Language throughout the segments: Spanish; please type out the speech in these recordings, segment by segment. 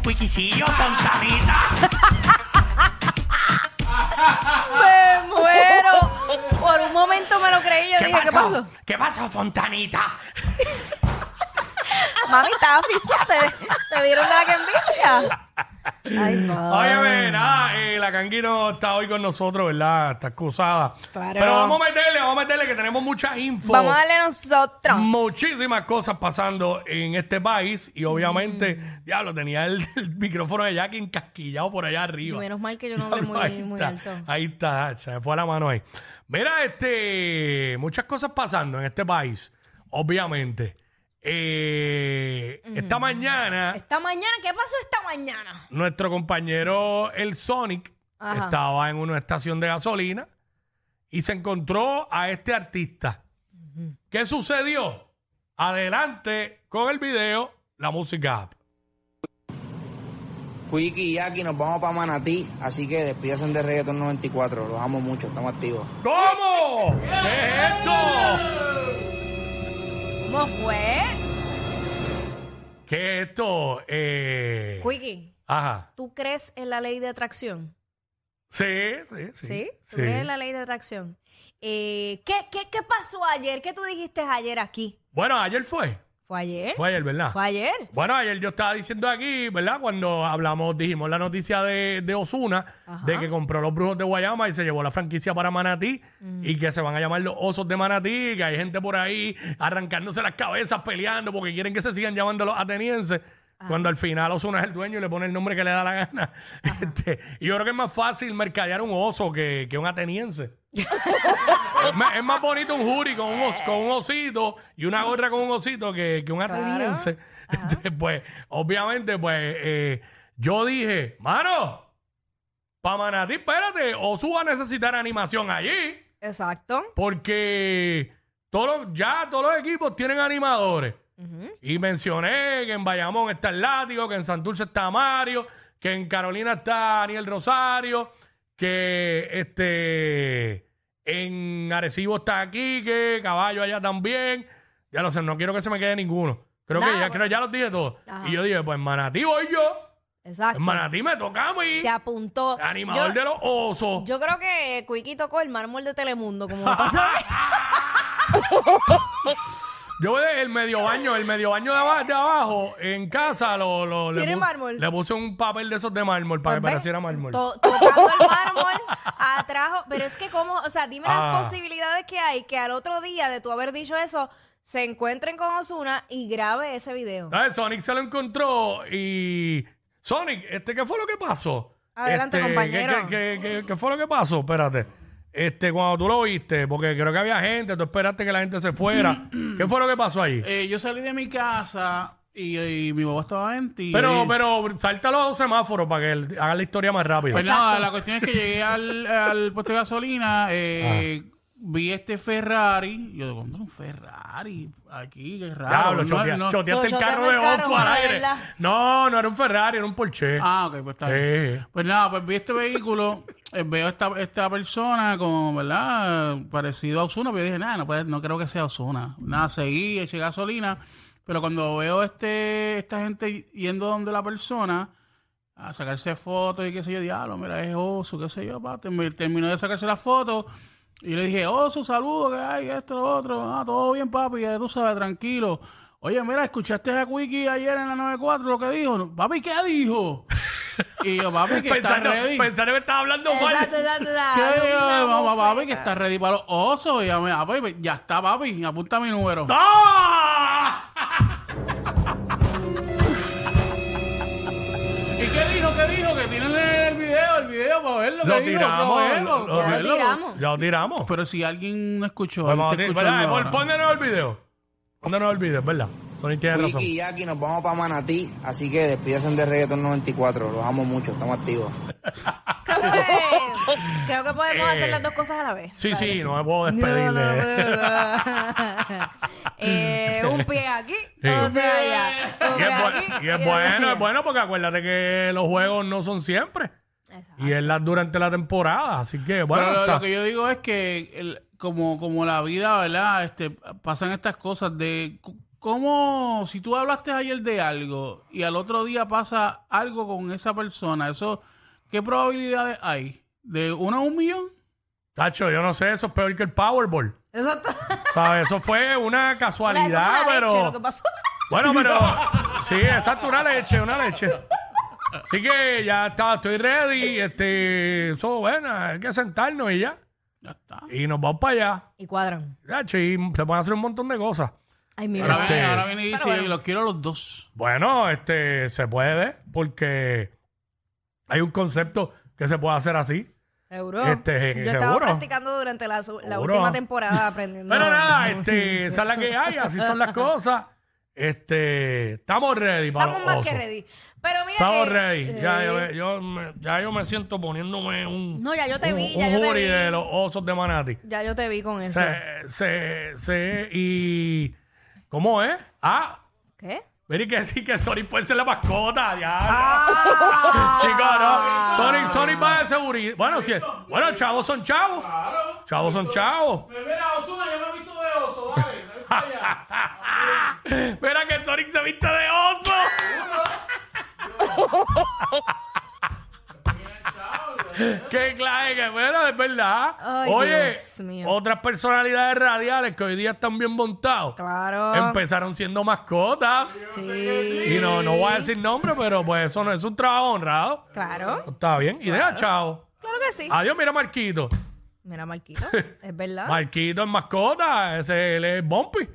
Óyeme, cuiquicillo, fontanita. ¡Me muero! Por un momento me lo creí y yo dije, ¿qué pasó? ¿Qué pasó, fontanita? Mami, estás aficiada, ¿Te, te dieron de la que envicia? Ay, no. Óyeme, nada, eh, la Kangi no está hoy con nosotros, ¿verdad? Está excusada. Claro. Pero vamos a meterle, vamos a meterle que tenemos mucha info. Vamos a darle nosotros. Muchísimas cosas pasando en este país y obviamente, Mm. diablo, tenía el, el micrófono de Jackie encasquillado por allá arriba. Menos mal que yo no hablé Diablo, ahí muy, muy está, alto. Ahí está, se me fue la mano ahí. Mira, este, muchas cosas pasando en este país, obviamente. Eh, Esta mañana, Esta mañana, ¿qué pasó esta mañana? nuestro compañero el Sonic Ajá. estaba en una estación de gasolina y se encontró a este artista. ¿Qué sucedió? Adelante con el video, la música app. Quickie y Jackie nos vamos para Manatí, así que despídense de Reggaeton 94. Los amo mucho, estamos activos. ¿Cómo? ¿Qué es esto? ¿Cómo fue? ¿Qué es esto? Eh, Quickie, Ajá. ¿tú crees en la ley de atracción? Sí, sí, sí. ¿Sí? ¿Tú crees en la ley de atracción? Eh, ¿qué, qué, ¿Qué pasó ayer? ¿Qué tú dijiste ayer aquí? Bueno, ayer fue. ¿Fue ayer? Fue ayer, ¿verdad? ¿Fue ayer? Bueno, ayer yo estaba diciendo aquí, ¿verdad? Cuando hablamos, dijimos la noticia de, de Osuna, de que compró los brujos de Guayama y se llevó la franquicia para Manatí y que se van a llamar los osos de Manatí, que hay gente por ahí arrancándose las cabezas peleando porque quieren que se sigan llamando los atenienses. Cuando al final Osuna es el dueño y le pone el nombre que le da la gana. Este, y yo creo que es más fácil mercadear un oso que, que un ateniense. es, más, es más bonito un jury con un, os- con un osito y una gorra con un osito que, que un ateniense. Este, pues, obviamente, pues, eh, yo dije, mano, para Manatí, espérate, Osu va a necesitar animación allí, Exacto. porque todos los- ya todos los equipos tienen animadores. Y mencioné que en Bayamón está el Látigo, que en Santurce está Mario, que en Carolina está Daniel Rosario, que este en Arecibo está Quique, Caballo allá también. Ya lo sé, no quiero que se me quede ninguno. Creo que ya, bueno. creo ya los dije todos. Ajá. Y yo dije, pues Manatí voy yo. Exacto. En Manatí me toca a mí. Se apuntó. Animador yo, de los osos. yo creo que Quickie tocó el mármol de Telemundo, como me pasó. a mí. Yo el medio baño, el medio baño de, aba- de abajo, en casa, lo, lo- le, ¿Tiene mármol? le puse un papel de esos de mármol para que Pues, pareciera ¿ves? mármol. To- tocando el mármol, atrajo. Pero es que, como, o sea, dime Ah. las posibilidades que hay que al otro día de tú haber dicho eso, se encuentren con Osuna y grabe ese video. ¿Sabes? Sonic se lo encontró y... Sonic, este, ¿qué fue lo que pasó? Adelante, Este, compañero. ¿qué, qué, qué- qué fue lo que pasó? Espérate. Este, cuando tú lo viste, porque creo que había gente, tú esperaste que la gente se fuera. ¿Qué fue lo que pasó ahí? Eh, yo salí de mi casa y, y mi papá estaba en ti. pero, pero, salta los semáforos para que él- haga la historia más rápido. Pues nada, la cuestión es que llegué al, al puesto de gasolina, eh, vi este Ferrari. Yo digo, ¿dónde un Ferrari? Aquí, qué raro. Diablo, No, chotea- no. choteaste el carro choteaste de el carro, Oso al de aire. verdad. No, no era un Ferrari, era un Porsche. Ah, ok, pues está bien. Sí. Pues nada, pues vi este vehículo, eh, veo esta, esta persona como, ¿verdad? Parecido a Osuna, pero yo dije, nada, no, puede- no creo que sea Osuna. Nada, seguí, eché gasolina, pero cuando veo este esta gente yendo donde la persona a sacarse fotos y qué sé yo, diablo, mira, es Oso, qué sé yo, pa, termi- terminó de sacarse la foto y le dije, Oso, saludo, que hay, esto, lo otro, ah, todo bien, papi, ya tú sabes, tranquilo. Oye, mira, ¿escuchaste a Quickie ayer en la 94 lo que dijo? Papi, ¿qué dijo? Y yo, papi, que está Pensando, ready. pensando que estaba hablando mal. Exacto, exacto, exacto. ¿Qué papi, que está ready para los osos. Y ya, me, ah, papi, ya está, papi, apunta mi número. ¡Ah! ¿Y qué dijo? ¿Qué dijo? Que tienen el video, el video para verlo. Lo que dijo, tiramos, para verlo, lo- lo- para Ya lo verlo. tiramos. Ya lo tiramos. Pero si alguien no escuchó, Pues él vamos está a ti- escuchando ¿verdad? ahora. Pon- Pónganos el video. Pónganos el video, es ¿verdad? Sonic tiene razón. Y Jackie, nos vamos para Manatí, así que despídense de Reggaeton 94, los amo mucho, estamos activos. Creo que, creo que podemos Eh, hacer las dos cosas a la vez. Sí, sí, no me puedo No, despedirle. no, no, no. Eh, un pie aquí, Sí. otro allá. Un Y pie es, bu- aquí, y es otro bueno, allá. es bueno porque acuérdate que los juegos no son siempre. Exacto. Y es la, durante la temporada. Así que, bueno, Pero lo, está- lo que yo digo es que el- como, como la vida, ¿verdad? Este, pasan estas cosas de cómo, si tú hablaste ayer de algo y al otro día pasa algo con esa persona, eso, ¿qué probabilidades hay? ¿De uno a un millón? Tacho, yo no sé, eso es peor que el Powerball. Exacto. ¿Sabes? Eso fue una Eso fue casualidad, una leche, pero. lo que pasó. Bueno, pero. Sí, exacto, una leche, una leche. Así que ya está, estoy ready. Este, eso, bueno, hay que sentarnos y ya. Ya está. Y nos vamos para allá. Y cuadran. Tacho, y se pueden hacer un montón de cosas. Ay, Ahora viene, Este- ahora viene y dice, bueno. los quiero a los dos. Bueno, este, se puede, porque hay un concepto que se puede hacer así. Seguro. Este, Yo estaba seguro. practicando durante la, última temporada aprendiendo. Pero nada, este, esa es la que hay, así son las cosas. Este, estamos ready para Estamos los más que ready. Pero mira Estamos que, ready. Ya, eh, yo, yo me, ya yo me siento poniéndome un, No, ya yo te un, vi, ya un yo te hoodie vi. de los osos de Manati. Ya yo te vi con eso. Se, se, se, y, ¿cómo es? Ah, ¿Qué? Mira que sí, que Sonic puede ser la mascota, ya. Ah. Chicos, no. Sonic, Sonic va de seguridad. Bueno, sí. Bueno, chavos son chavos. Chavos son chavos. Mira, Osuna, yo me he visto de oso, dale. Mira que Sonic se viste de oso. Qué clave, que bueno, es verdad. Ay, Oye, Dios mío. otras personalidades radiales que hoy día están bien montados. Claro. Empezaron siendo mascotas. Sí. Y no, no voy a decir nombre, pero pues eso no es un trabajo honrado. Claro. Está bien. Y deja, chao. Claro que sí. Adiós, mira Marquito. Mira, Marquito. Es verdad. Marquito es mascota, ese él es Bumpy.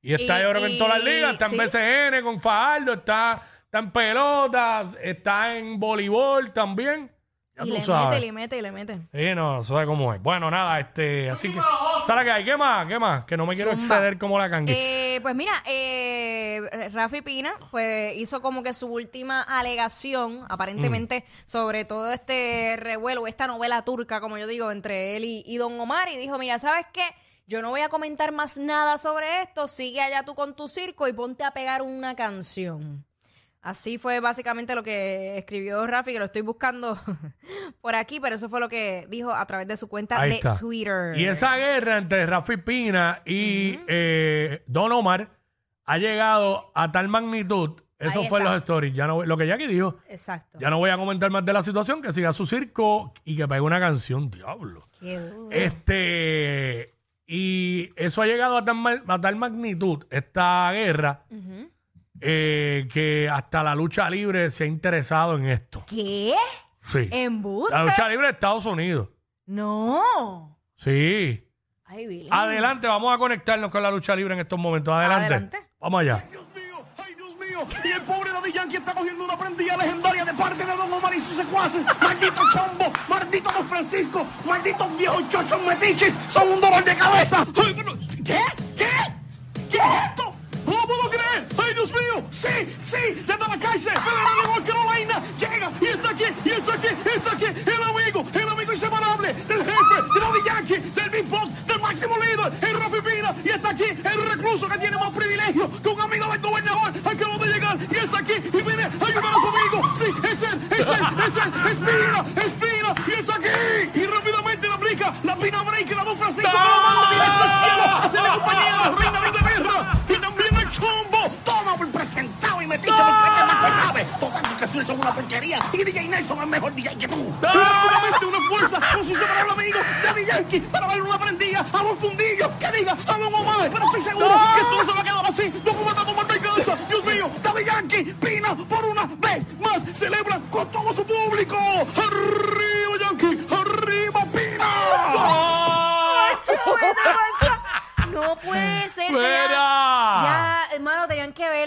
Y está Y- yo creo que en todas las y- ligas, está en sí. BCN con Fajardo, está, está en pelotas, está en voleibol también. Ya y tú le sabes. mete, y le mete, y le mete. Sí, no, sabe cómo es. Bueno, nada, este, así que. ¿Sabes qué hay? ¿Qué más? ¿Qué más? Que no me quiero Zumba. exceder como la cangue. Eh, pues mira, eh, Rafi Pina pues hizo como que su última alegación, aparentemente, Mm. sobre todo este revuelo, esta novela turca, como yo digo, entre él y, y Don Omar, y dijo, mira, ¿sabes qué? Yo no voy a comentar más nada sobre esto, sigue allá tú con tu circo y ponte a pegar una canción. Así fue básicamente lo que escribió Rafi, que lo estoy buscando por aquí, pero eso fue lo que dijo a través de su cuenta Ahí de está. Twitter. Y esa guerra entre Rafi Pina y eh, Don Omar ha llegado a tal magnitud. Eso Ahí fue en está. los stories. Ya no, lo que Jackie dijo. Exacto. Ya no voy a comentar más de la situación, que siga su circo y que pegue una canción, diablo. Qué duro. Este, y eso ha llegado a tal, ma- a tal magnitud, esta guerra, eh, que hasta la lucha libre se ha interesado en esto. ¿Qué? Sí. ¿Embuste? La lucha libre de Estados Unidos. No. Sí. Ay, Billy. Adelante, vamos a conectarnos con la lucha libre en estos momentos. Adelante. Adelante. Vamos allá. Dios mío, ay Dios mío, y el pobre Daddy Yankee está cogiendo una prendida legendaria de parte de Don Omar y sus secuaces. Maldito chombo, maldito Don Francisco, malditos viejos chochos metiches, son un dolor de cabeza. ¿Qué? ¿Qué? ¿Qué es esto? ¡Ay, Dios mío! ¡Sí! ¡Sí! ¡Desde la calle! ¡Federal de North Carolina! ¡Llega! ¡Y está aquí! ¡Y está aquí! Está aquí! ¡El amigo! ¡El amigo inseparable! ¡Del jefe! ¡De Bobby Yankee! ¡Del Big Boss! ¡Del máximo líder! ¡El Rafi Pina! ¡Y está aquí! ¡El recluso que tiene más privilegio que un amigo del gobernador! ¡Acabo de llegar! ¡Y está aquí! ¡Y viene a ayudar a su amigo! ¡Sí! ¡Es él! ¡Es él! ¡Es él! ¡Es Pina! ¡Es Pina! ¡Y está aquí! ¡Y rápidamente la brinca! ¡La Pina brinca! ¡La 2 Francisco! ¡Que manda directo al cielo! ¡Hacia la compañía! ¡La reina de Inglaterra! ¡Y también el chombo! Son una porquería, y DJ Nelson es mejor DJ que tú. Y rápidamente una fuerza con su inseparable amigo, Daddy Yankee, para darle una prendida a Don Fundillo, que diga a Don Omar, pero estoy seguro que esto no se va a quedar así. Documenta como venganza, Dios mío, Daddy Yankee, Pina, por una vez más, celebra con todo su público. Arriba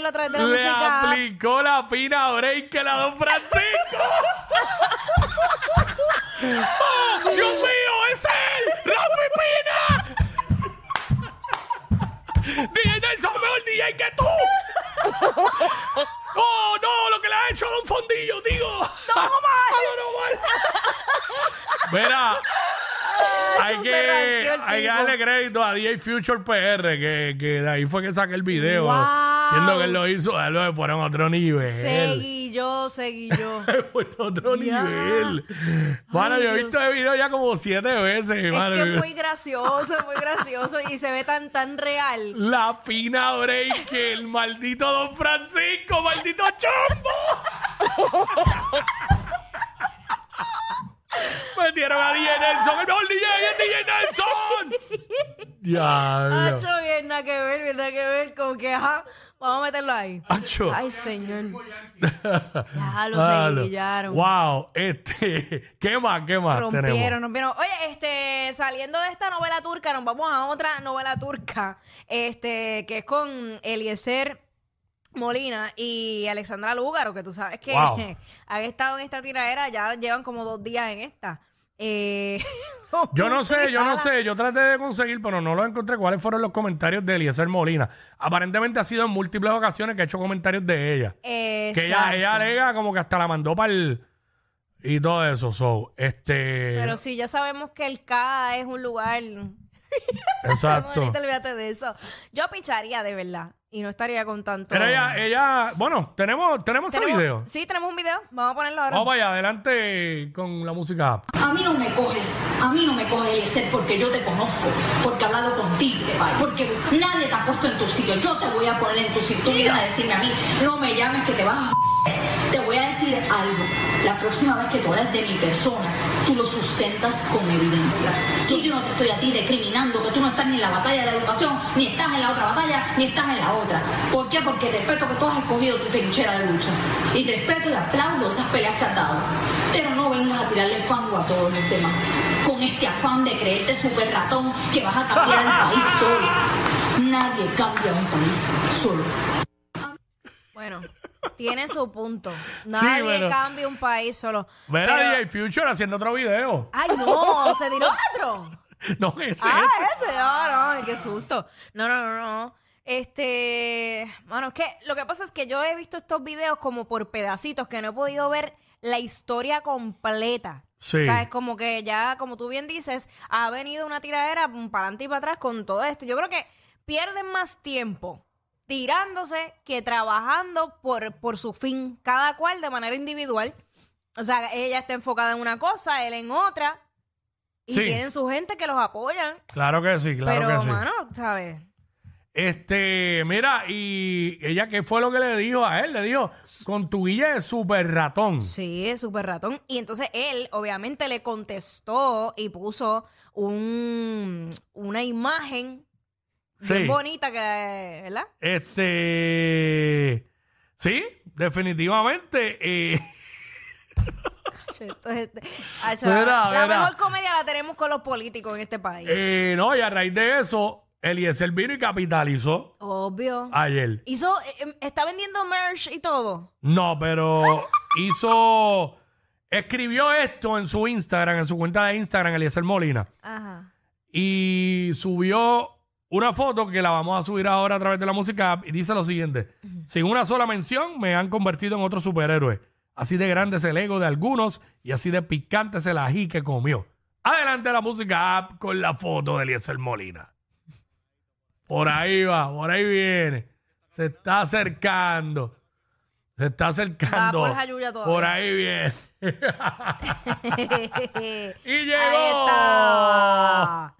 a través de la Le música. aplicó la pina break que la Don Francisco. ¡Oh, Dios mío, es él! ¡La pipina! DJ Nelson, mejor DJ que tú. ¡Oh, no! Lo que le ha hecho a Don Fondillo, digo. ¡No, Omar! Mira, hay se que, el hay que tipo. darle crédito a DJ Future PR, que, que de ahí fue que saqué el video. Wow. Viendo que él lo hizo, a él lo fueron a otro nivel. Seguí yo, seguí yo. Puesto a otro Ya. nivel. Ay, yo he Dios. visto el video ya como siete veces. Es mano. que es muy gracioso, es muy gracioso y se ve tan, tan real. La pina break, el maldito Don Francisco, maldito chombo. Metieron a DJ Nelson, el mejor DJ es DJ Nelson. Diablo. Hacho, bien nada que ver, bien nada que ver, como que, ajá, vamos a meterlo ahí. Ay, señor. Ya lo. Wow, este, ¿qué más, qué más Rompieron, tenemos? rompieron. Oye, este, saliendo de esta novela turca, nos vamos a otra novela turca, este, que es con Eliezer Molina y Alexandra Lúgaro, que tú sabes que Wow. han estado en esta tiradera, ya llevan como dos días en esta. Eh, Yo no sé, yo no sé, yo traté de conseguir, pero no lo encontré. ¿Cuáles fueron los comentarios de Eliezer Molina? Aparentemente ha sido en múltiples ocasiones que ha hecho comentarios de ella. Que ella, ella alega como que hasta la mandó para el... Y todo eso, so, este... Pero sí, ya sabemos que el K es un lugar... exacto. Bonito, olvídate de eso. Yo picharía de verdad y no estaría con tanto... Pero ella, ella, bueno, tenemos, tenemos ese ¿Tenemos- video. Sí, tenemos un video. Vamos a ponerlo ahora. Vamos para allá, adelante con la música. A mí no me coges, a mí no me coges Eliezer porque yo te conozco, porque he hablado contigo, porque nadie te ha puesto en tu sitio. Yo te voy a poner en tu sitio. Tú vienes a decirme a mí, no me llames que te vas a Te voy a decir algo. La próxima vez que tú hablas de mi persona, tú lo sustentas con evidencia. Yo, yo no te estoy a ti recriminando que tú no estás ni en la batalla de la educación, ni estás en la otra batalla, ni estás en la otra. ¿Por qué? Porque respeto que tú has escogido tu trinchera de lucha. Y respeto y aplaudo esas peleas que has dado. Pero no vengas a tirarle fango a todos los demás. Con este afán de creerte super ratón que vas a cambiar el país solo. Nadie cambia un país solo. Bueno, tiene su punto. Nadie cambia un país solo. Ver a Pero- DJ Future haciendo otro video. Ay, no, se tiró otro. No, ese, Ah, ese. ese, no, no, qué susto. No, no, no, no. Este, bueno, es que lo que pasa es que yo he visto estos videos como por pedacitos que no he podido ver la historia completa. Sí. O sea, es como que ya, como tú bien dices, ha venido una tiradera para adelante y para atrás con todo esto. Yo creo que pierden más tiempo tirándose que trabajando por, por su fin, cada cual de manera individual. O sea, ella está enfocada en una cosa, él en otra. Y Sí. tienen su gente que los apoyan. Claro que sí, claro pero, que sí. mano, ¿sabes? Este, mira, y ella, ¿qué fue lo que le dijo a él? Le dijo, con tu guilla de super ratón. Sí, es súper ratón. Y entonces él, obviamente, le contestó y puso un, una imagen Sí. bien bonita que, ¿verdad? Este, sí, definitivamente. eh, Entonces, Mira, la mejor comedia la tenemos con los políticos en este país. eh, no, y a raíz de eso, Eliezer vino y capitalizó Obvio. ayer. Hizo, eh, eh, está vendiendo merch y todo. No, pero hizo, escribió esto en su Instagram, en su cuenta de Instagram, Eliezer Molina. Ajá. y subió una foto que la vamos a subir ahora a través de la música app, y dice lo siguiente: Sin una sola mención me han convertido en otro superhéroe. Así de grande es el ego de algunos y así de picante es el ají que comió. Adelante la música app con la foto de Eliezer Molina. Por ahí va, por ahí viene. Se está acercando. Se está acercando. Va por. Por ahí bien. y Ahí llegó. está.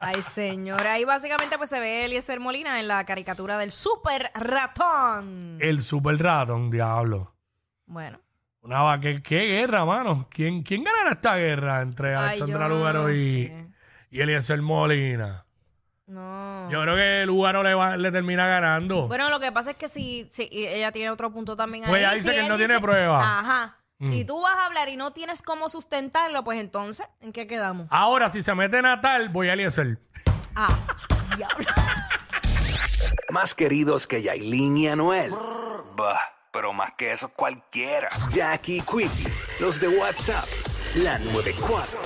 Ay, señora. Ahí básicamente pues se ve Eliezer Molina en la caricatura del super ratón. El super ratón, diablo. Bueno. Una va- ¿qué, qué guerra, mano? ¿Quién, ¿Quién ganará esta guerra entre Ay, Alexandra yo Lugaro no y, sé. y Eliezer Molina? No. Yo creo que Lugaro le, va- le termina ganando. Bueno, lo que pasa es que si, si ella tiene otro punto también Pues ahí. ella dice si que él no tiene prueba. Mm. Si tú vas a hablar y no tienes cómo sustentarlo, pues entonces, ¿en qué quedamos? Ahora, si se mete Natal, voy a Eliezer. Ah, diablo. Más queridos que Yailin y Anuel. Bah, pero más que eso cualquiera. Jackie Quickie, los de WhatsApp, la 94.